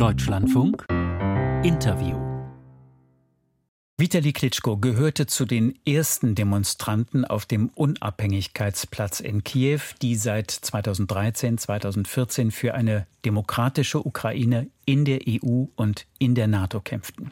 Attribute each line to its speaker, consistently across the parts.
Speaker 1: Deutschlandfunk. Interview. Vitali Klitschko gehörte zu den ersten Demonstranten auf dem Unabhängigkeitsplatz in Kiew, die seit 2013, 2014 für eine demokratische Ukraine in der EU und in der NATO kämpften.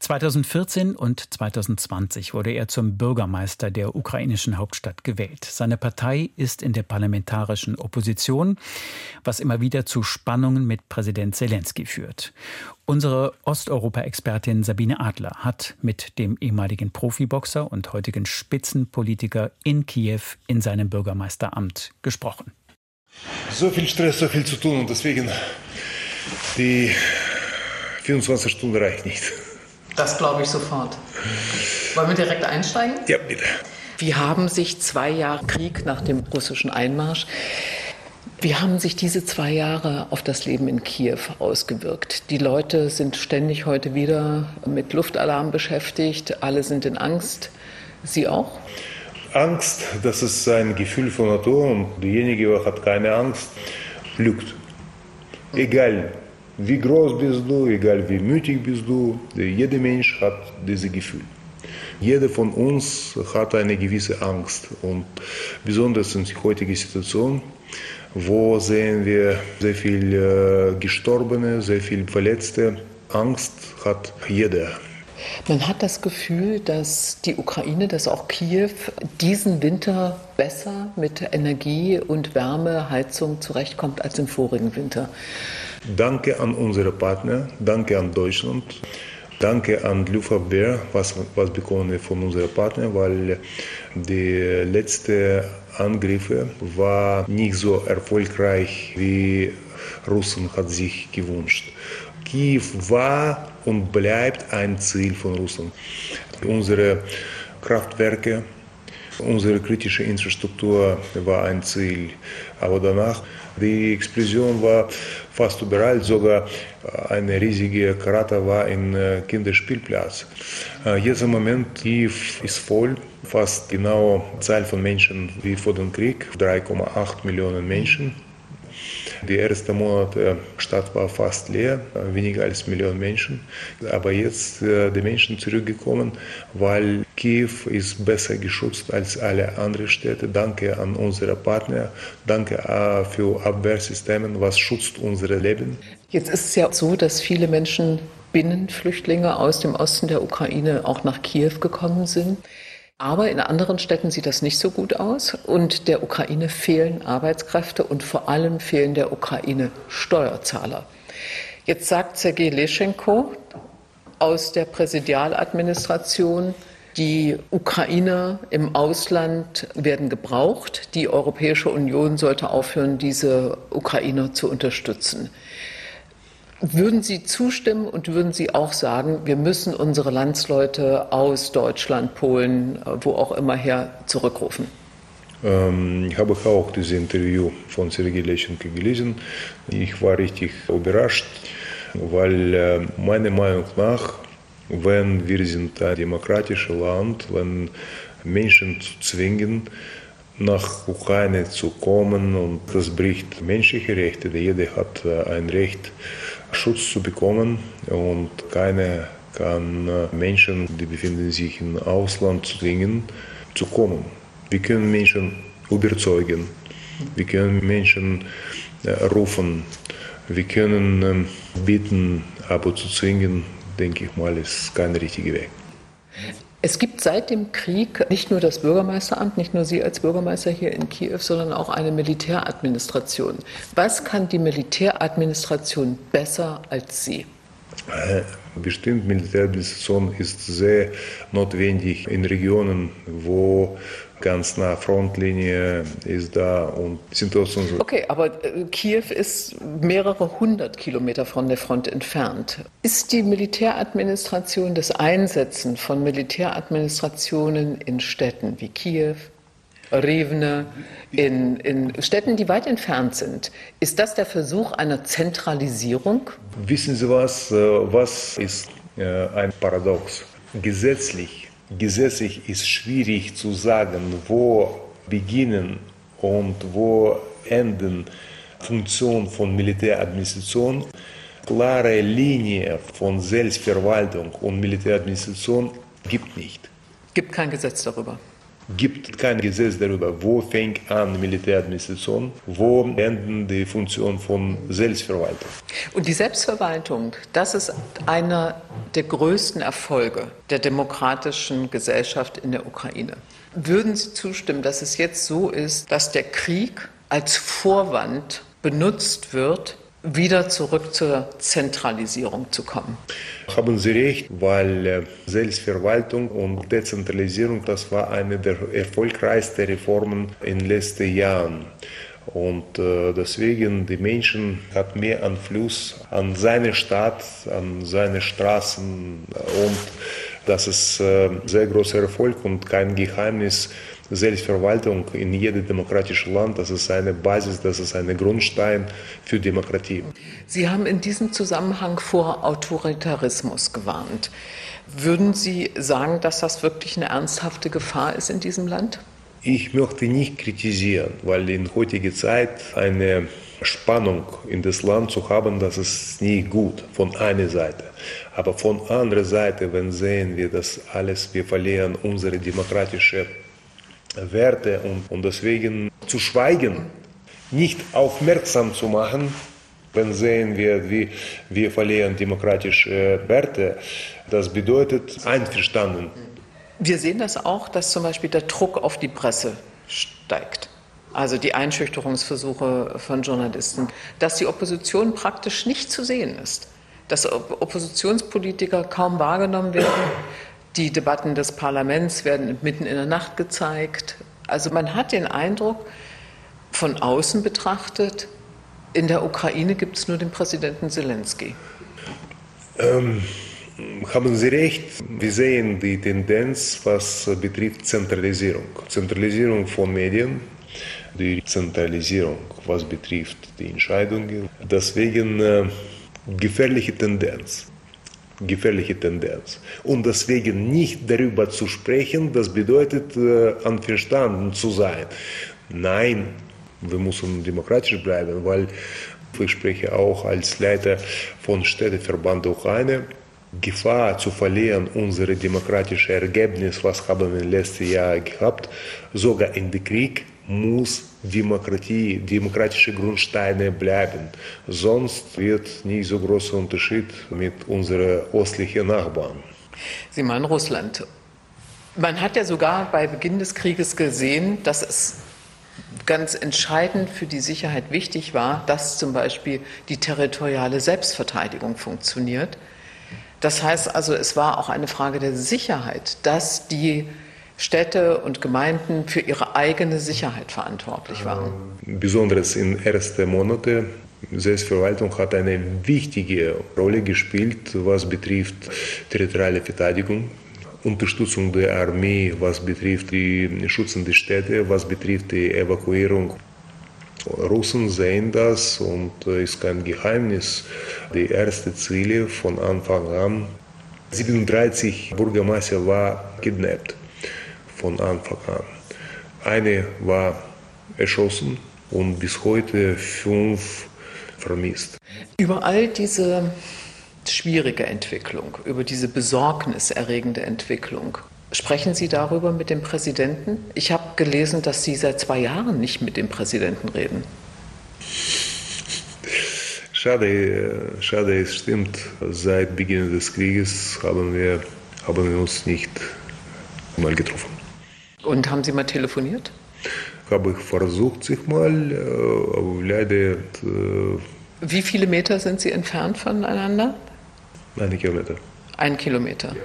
Speaker 1: 2014 und 2020 wurde er zum Bürgermeister der ukrainischen Hauptstadt gewählt. Seine Partei ist in der parlamentarischen Opposition, was immer wieder zu Spannungen mit Präsident Zelensky führt. Unsere Osteuropa-Expertin Sabine Adler hat mit dem ehemaligen Profiboxer und heutigen Spitzenpolitiker in Kiew in seinem Bürgermeisteramt gesprochen.
Speaker 2: So viel Stress, so viel zu tun und deswegen die 24 Stunden reicht nicht.
Speaker 3: Das glaube ich sofort. Wollen wir direkt einsteigen?
Speaker 2: Ja, bitte.
Speaker 3: Wie haben sich zwei Jahre Krieg nach dem russischen Einmarsch, wie haben sich diese zwei Jahre auf das Leben in Kiew ausgewirkt? Die Leute sind ständig heute wieder mit Luftalarm beschäftigt, alle sind in Angst. Sie auch?
Speaker 2: Angst, das ist ein Gefühl von Natur und derjenige, der hat keine Angst, lügt. Egal wie groß bist du, egal wie mütig bist du, jeder Mensch hat dieses Gefühl. Jeder von uns hat eine gewisse Angst und besonders in der heutigen Situation, wo sehen wir sehr viele Gestorbene, sehr viele Verletzte. Angst hat jeder.
Speaker 3: Man hat das Gefühl, dass die Ukraine, dass auch Kiew diesen Winter besser mit Energie und Wärme, Heizung zurechtkommt als im vorigen Winter.
Speaker 2: Danke an unsere Partner, danke an Deutschland. Danke an Lufthansa, was, was bekommen wir von unseren Partnern, weil die letzten Angriffe war nicht so erfolgreich, wie Russland hat sich gewünscht. Kiew war und bleibt ein Ziel von Russland. Unsere Kraftwerke, unsere kritische Infrastruktur war ein Ziel. Aber danach, die Explosion war fast überall, sogar eine riesige Krater war im Kinderspielplatz. Jetzt im Moment Kiew ist voll, fast genau Zahl von Menschen wie vor dem Krieg, 3,8 Millionen Menschen. Die ersten Monate Stadt war fast leer, weniger als Million Menschen. Aber jetzt äh, die Menschen zurückgekommen, weil Kiew ist besser geschützt als alle anderen Städte. Danke an unsere Partner, danke äh, für Abwehrsysteme, was schützt unser Leben.
Speaker 3: Jetzt ist es ja so, dass viele Menschen Binnenflüchtlinge aus dem Osten der Ukraine auch nach Kiew gekommen sind. Aber in anderen Städten sieht das nicht so gut aus und der Ukraine fehlen Arbeitskräfte und vor allem fehlen der Ukraine Steuerzahler. Jetzt sagt Sergei Leschenko aus der Präsidialadministration, die Ukrainer im Ausland werden gebraucht. Die Europäische Union sollte aufhören, diese Ukrainer zu unterstützen. Würden Sie zustimmen und würden Sie auch sagen, wir müssen unsere Landsleute aus Deutschland, Polen, wo auch immer her zurückrufen?
Speaker 2: Ähm, ich habe auch dieses Interview von Sergei Leschenko gelesen. Ich war richtig überrascht, weil äh, meiner Meinung nach, wenn wir sind ein demokratisches Land, wenn Menschen zu zwingen, nach Ukraine zu kommen und das bricht menschliche Rechte. Jeder hat äh, ein Recht, Schutz zu bekommen und keiner kann äh, Menschen, die befinden sich im Ausland, zwingen zu kommen. Wir können Menschen überzeugen, wir können Menschen äh, rufen, wir können ähm, bitten, aber zu zwingen, denke ich mal, ist kein richtiger Weg.
Speaker 3: Es gibt seit dem Krieg nicht nur das Bürgermeisteramt, nicht nur Sie als Bürgermeister hier in Kiew, sondern auch eine Militäradministration. Was kann die Militäradministration besser als Sie?
Speaker 2: Äh, bestimmt Militäradministration ist sehr notwendig in Regionen, wo ganz nah Frontlinie ist da und Situation.
Speaker 3: Okay, aber äh, Kiew ist mehrere hundert Kilometer von der Front entfernt. Ist die Militäradministration, das Einsetzen von Militäradministrationen in Städten wie Kiew, Rivne, in, in Städten, die weit entfernt sind, ist das der Versuch einer Zentralisierung?
Speaker 2: Wissen Sie was, äh, was ist äh, ein Paradox? Gesetzlich gesetzlich ist schwierig zu sagen, wo beginnen und wo enden Funktionen von Militäradministration. klare Linie von Selbstverwaltung und Militäradministration gibt nicht.
Speaker 3: Gibt kein Gesetz darüber
Speaker 2: gibt kein Gesetz darüber, wo fängt an Militäradministration, wo enden die Funktion von Selbstverwaltung.
Speaker 3: Und die Selbstverwaltung, das ist einer der größten Erfolge der demokratischen Gesellschaft in der Ukraine. Würden Sie zustimmen, dass es jetzt so ist, dass der Krieg als Vorwand benutzt wird, wieder zurück zur Zentralisierung zu kommen.
Speaker 2: Haben Sie recht, weil äh, Selbstverwaltung und Dezentralisierung, das war eine der erfolgreichsten Reformen in den letzten Jahren. Und äh, deswegen die Menschen hat mehr Einfluss an seine Stadt, an seine Straßen und das ist ein äh, sehr großer Erfolg und kein Geheimnis. Selbstverwaltung in jedem demokratischen Land, das ist eine Basis, das ist ein Grundstein für Demokratie.
Speaker 3: Sie haben in diesem Zusammenhang vor Autoritarismus gewarnt. Würden Sie sagen, dass das wirklich eine ernsthafte Gefahr ist in diesem Land?
Speaker 2: Ich möchte nicht kritisieren, weil in heutiger Zeit eine Spannung in das Land zu haben, das ist nie gut von einer Seite. Aber von anderer Seite, wenn sehen wir das alles, wir verlieren unsere demokratische Werte und, und deswegen zu schweigen, nicht aufmerksam zu machen, wenn sehen wir, wie wir verlieren demokratische Werte, das bedeutet einverstanden.
Speaker 3: Wir sehen das auch, dass zum Beispiel der Druck auf die Presse steigt. Also die Einschüchterungsversuche von Journalisten, dass die Opposition praktisch nicht zu sehen ist, dass Oppositionspolitiker kaum wahrgenommen werden, die Debatten des Parlaments werden mitten in der Nacht gezeigt. Also man hat den Eindruck, von außen betrachtet, in der Ukraine gibt es nur den Präsidenten Zelensky.
Speaker 2: Ähm, haben Sie recht. Wir sehen die Tendenz, was betrifft Zentralisierung. Zentralisierung von Medien, die Zentralisierung, was betrifft die Entscheidungen. Deswegen äh, gefährliche Tendenz gefährliche Tendenz. Und deswegen nicht darüber zu sprechen, das bedeutet, äh, anverstanden zu sein. Nein, wir müssen demokratisch bleiben, weil ich spreche auch als Leiter von Städteverband Ukraine. Gefahr zu verlieren, unsere demokratische Ergebnis, was haben wir letztes Jahr gehabt, sogar in den Krieg, muss Demokratie, demokratische Grundsteine bleiben. Sonst wird nicht so großer Unterschied mit unseren östlichen Nachbarn.
Speaker 3: Sie meinen Russland. Man hat ja sogar bei Beginn des Krieges gesehen, dass es ganz entscheidend für die Sicherheit wichtig war, dass zum Beispiel die territoriale Selbstverteidigung funktioniert. Das heißt also, es war auch eine Frage der Sicherheit, dass die Städte und Gemeinden für ihre eigene Sicherheit verantwortlich waren.
Speaker 2: Besonders in ersten Monaten Selbstverwaltung hat eine wichtige Rolle gespielt, was betrifft territoriale Verteidigung, Unterstützung der Armee, was betrifft die schützende Städte, was betrifft die Evakuierung. Russen sehen das und es ist kein Geheimnis. Die ersten Ziele von Anfang an, 37 Bürgermeister war kidnappt von Anfang an. Eine war erschossen und bis heute fünf vermisst.
Speaker 3: Über all diese schwierige Entwicklung, über diese besorgniserregende Entwicklung, sprechen Sie darüber mit dem Präsidenten? Ich habe gelesen, dass Sie seit zwei Jahren nicht mit dem Präsidenten reden.
Speaker 2: Schade, äh, schade, es stimmt. Seit Beginn des Krieges haben wir, haben wir uns nicht mal getroffen.
Speaker 3: Und haben Sie mal telefoniert?
Speaker 2: Habe ich versucht, sich mal, aber leider.
Speaker 3: Wie viele Meter sind Sie entfernt voneinander?
Speaker 2: Ein Kilometer.
Speaker 3: Ein Kilometer. Ja.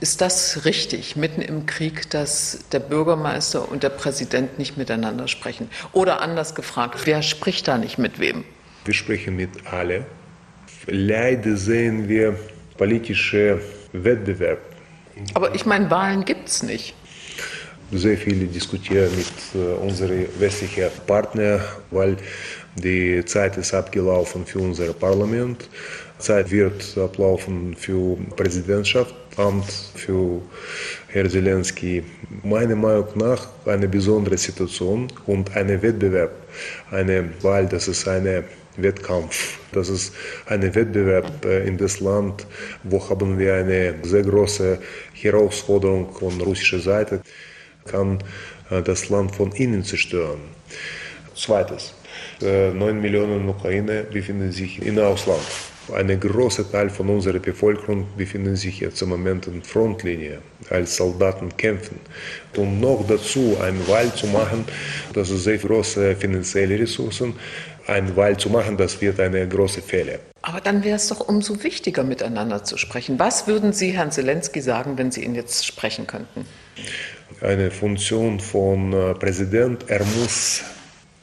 Speaker 3: Ist das richtig, mitten im Krieg, dass der Bürgermeister und der Präsident nicht miteinander sprechen? Oder anders gefragt, wer spricht da nicht mit wem?
Speaker 2: Wir sprechen mit alle. Leider sehen wir politische Wettbewerb.
Speaker 3: Aber ich meine, Wahlen gibt es nicht
Speaker 2: sehr viele diskutieren mit äh, unseren westlichen Partnern, weil die Zeit ist abgelaufen für unser Parlament. Zeit wird ablaufen für Präsidentschaftsamt, für Herr Zelensky. Meiner Meinung nach eine besondere Situation und ein Wettbewerb. Eine Wahl, das ist eine Wettkampf. Das ist ein Wettbewerb äh, in das Land, wo haben wir eine sehr große Herausforderung von russischer Seite, kann äh, das Land von innen zerstören. Zweites, 9 äh, Millionen Ukrainer befinden sich im Ausland. Ein großer Teil von unserer Bevölkerung befindet sich jetzt im Moment in Frontlinie, als Soldaten kämpfen. Und noch dazu einen Wahl zu machen, das ist sehr große finanzielle Ressourcen, einen Wahl zu machen, das wird eine große Fehler.
Speaker 3: Aber dann wäre es doch umso wichtiger, miteinander zu sprechen. Was würden Sie Herrn Zelensky sagen, wenn Sie ihn jetzt sprechen könnten?
Speaker 2: Eine Funktion von äh, Präsident, er muss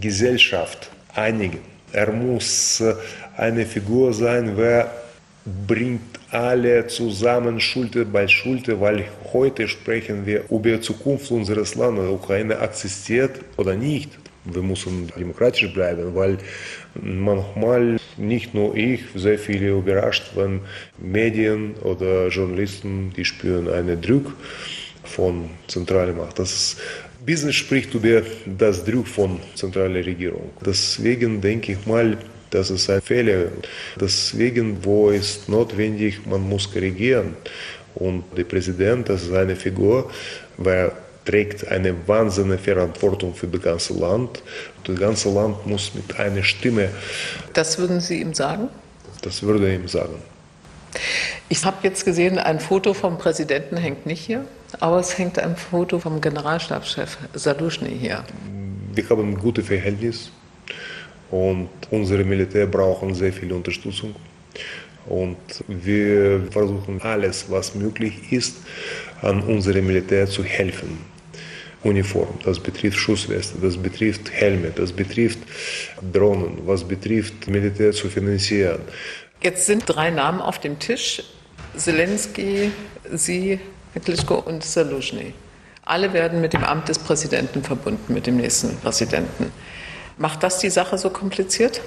Speaker 2: Gesellschaft einigen. Er muss äh, eine Figur sein, wer bringt alle zusammen Schulter bei Schulter, weil heute sprechen wir über die Zukunft unseres Landes. Ukraine existiert oder nicht. Wir müssen demokratisch bleiben, weil manchmal nicht nur ich, sehr viele überrascht, wenn Medien oder Journalisten, die spüren einen Druck von zentraler Macht. Das ist Business spricht über das Druck von zentraler Regierung. Deswegen denke ich mal, das ist ein Fehler. Deswegen, wo es notwendig, man muss korrigieren. Und der Präsident, das ist eine Figur, wer trägt eine wahnsinnige Verantwortung für das ganze Land. Das ganze Land muss mit einer Stimme.
Speaker 3: Das würden Sie ihm sagen?
Speaker 2: Das würde ich ihm sagen.
Speaker 3: Ich habe jetzt gesehen, ein Foto vom Präsidenten hängt nicht hier, aber es hängt ein Foto vom Generalstabschef Saluschny hier.
Speaker 2: Wir haben ein gutes Verhältnis und unsere Militär brauchen sehr viel Unterstützung. Und wir versuchen alles, was möglich ist, an unserem Militär zu helfen. Uniform, das betrifft Schussweste, das betrifft Helme, das betrifft Drohnen, was betrifft Militär zu finanzieren.
Speaker 3: Jetzt sind drei Namen auf dem Tisch. Zelensky, Sie, Herr Klitschko und Saluzhny. Alle werden mit dem Amt des Präsidenten verbunden, mit dem nächsten Präsidenten. Macht das die Sache so kompliziert?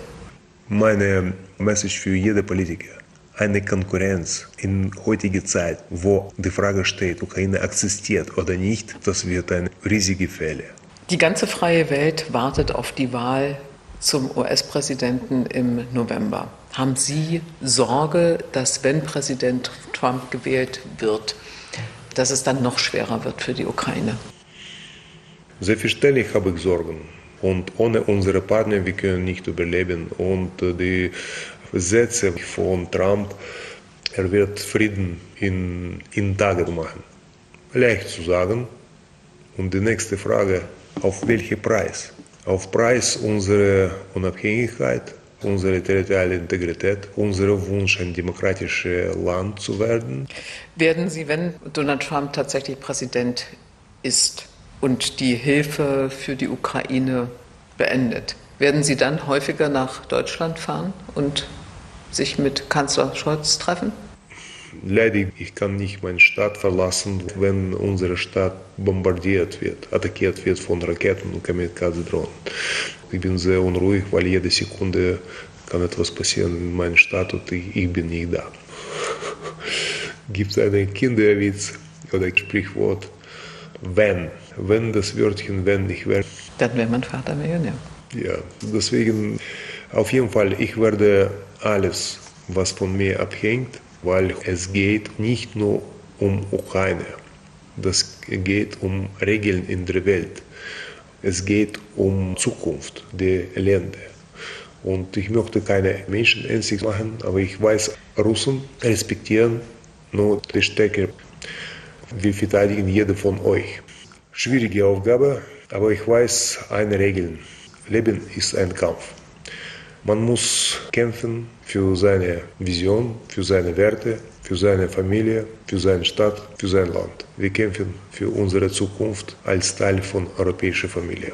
Speaker 2: Meine Message für jede Politiker. Eine Konkurrenz in heutiger Zeit, wo die Frage steht, Ukraine existiert oder nicht, das wird ein riesiger Fehler.
Speaker 3: Die ganze freie Welt wartet auf die Wahl zum US-Präsidenten im November. Haben Sie Sorge, dass wenn Präsident Trump gewählt wird, dass es dann noch schwerer wird für die Ukraine?
Speaker 2: Selbstverständlich habe ich Sorgen. Und ohne unsere Partner, wir können nicht überleben. Und die Sätze von Trump, er wird Frieden in, in Tagen machen. Leicht zu sagen. Und die nächste Frage, auf welchen Preis? Auf Preis unserer Unabhängigkeit, unsere territoriale Integrität, unser Wunsch, ein demokratisches Land zu werden.
Speaker 3: Werden Sie, wenn Donald Trump tatsächlich Präsident ist und die Hilfe für die Ukraine beendet, werden Sie dann häufiger nach Deutschland fahren und sich mit Kanzler Scholz treffen?
Speaker 2: Leider, ich kann nicht meine Stadt verlassen, wenn unsere Stadt bombardiert wird, attackiert wird von Raketen und Kamikaze-Drohnen. Ich bin sehr unruhig, weil jede Sekunde kann etwas passieren in meiner Stadt und ich, ich bin nicht da. Gibt es einen Kinderwitz oder ein Sprichwort? Wenn, wenn das Wörtchen wenn nicht wäre.
Speaker 3: Dann wäre mein Vater Millionär.
Speaker 2: Ja, deswegen auf jeden Fall, ich werde alles, was von mir abhängt, weil es geht nicht nur um Ukraine, das geht um Regeln in der Welt. Es geht um Zukunft der Länder. Und ich möchte keine Menschen ängstlich machen, aber ich weiß, Russen respektieren nur die Stärke. Wir verteidigen jede von euch. Schwierige Aufgabe, aber ich weiß eine Regel. Leben ist ein Kampf. Man muss kämpfen für seine Vision, für seine Werte, für seine Familie, für seine Stadt, für sein Land. Wir kämpfen für unsere Zukunft als Teil von europäischer Familie.